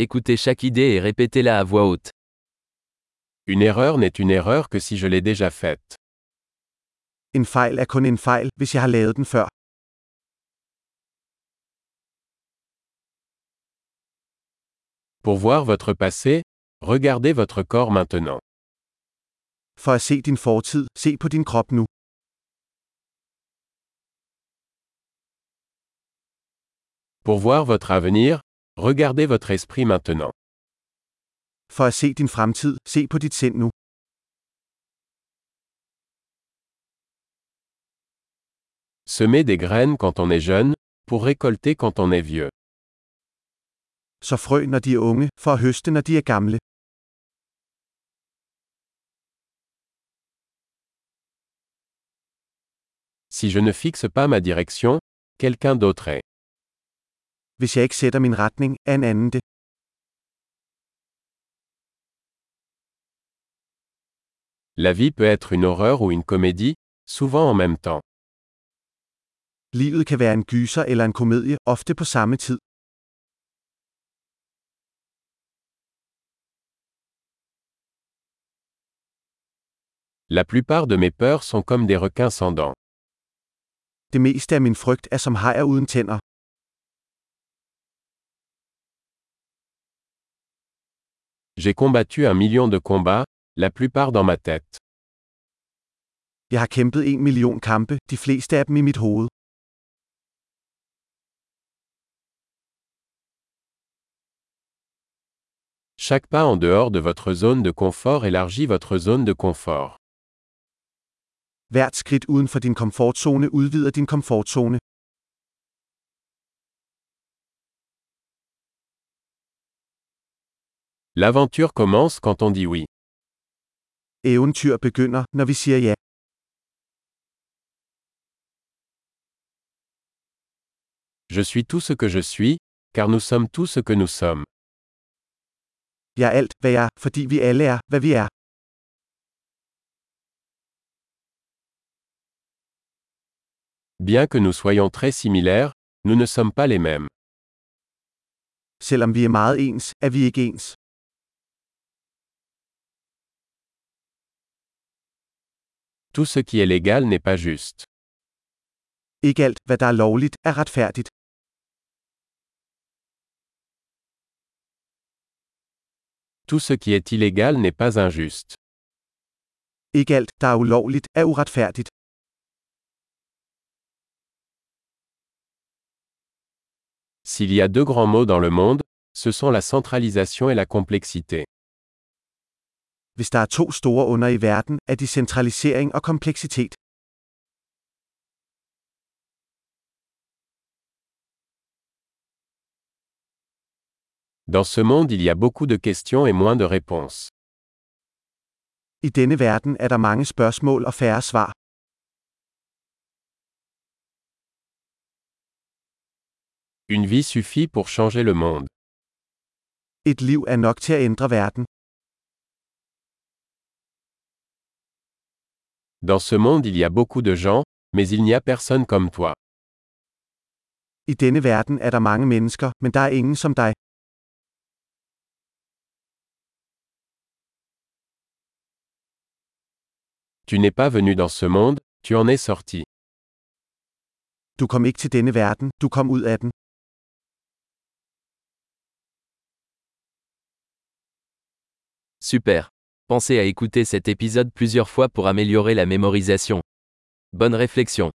Écoutez chaque idée et répétez-la à voix haute. Une erreur n'est une erreur que si je l'ai déjà faite. En fejl er kun en fejl, hvis jeg har lavet den før. Pour voir votre passé, regardez votre corps maintenant. For at se din fortid, se på din krop nu. Pour voir votre avenir, regardez votre esprit maintenant. For at se din fremtid, se på dit sind nu. Semez des graines quand on est jeune, pour récolter quand on est vieux. Så frø når de er unge, for at høste når de er gamle. Si je ne fixe pas ma direction, quelqu'un d'autre est. Hvis jeg ikke sætter min retning, er en anden det. La vie peut être une horreur ou une comédie, souvent en même temps. Livet kan være en gyser eller en komedie, ofte på samme tid. La plupart de mes peurs sont comme des requins sans dents. Det meste af min frygt er som hajer uden tænder. J'ai combattu un million de combats, la plupart dans ma tête. Jeg har kæmpet en million kampe, de fleste af dem i mit hoved. Chaque pas en dehors de votre zone de confort élargit votre zone de confort. Hvert skridt uden for din komfortzone udvider din komfortzone. L'aventure commence quand on dit oui. Eventyr begynder, når vi siger ja. Je suis tout ce que je suis, car nous sommes tout ce que nous sommes. Jeg er alt, hvad jeg er, fordi vi alle er, hvad vi er. Bien que nous soyons très similaires, nous ne sommes pas les mêmes. Selvom vi er meget ens, er vi ikke ens. Tout ce qui est légal n'est pas juste. Ikke alt, hvad der er lovligt, er retfærdigt. Tout ce qui est illégal n'est pas injuste. Ikke alt, der er ulovligt, er uretfærdigt. S'il y a deux grands mots dans le monde, ce sont la centralisation et la complexité. Hvis der er to store under i verden, er de centralisering og kompleksitet. Dans ce monde il y a beaucoup de questions et moins de réponses. I denne verden er der mange spørgsmål og færre svar. Une vie suffit pour changer le monde. Et liv er nok til at ændre verden. Dans ce monde il y a beaucoup de gens, mais il n'y a personne comme toi. I denne verden er der mange mennesker, men der er ingen som dig. Tu n'es pas venu dans ce monde, tu en es sorti. Du kom ikke til denne verden, du kom ud af den. Super. Pensez à écouter cet épisode plusieurs fois pour améliorer la mémorisation. Bonne réflexion.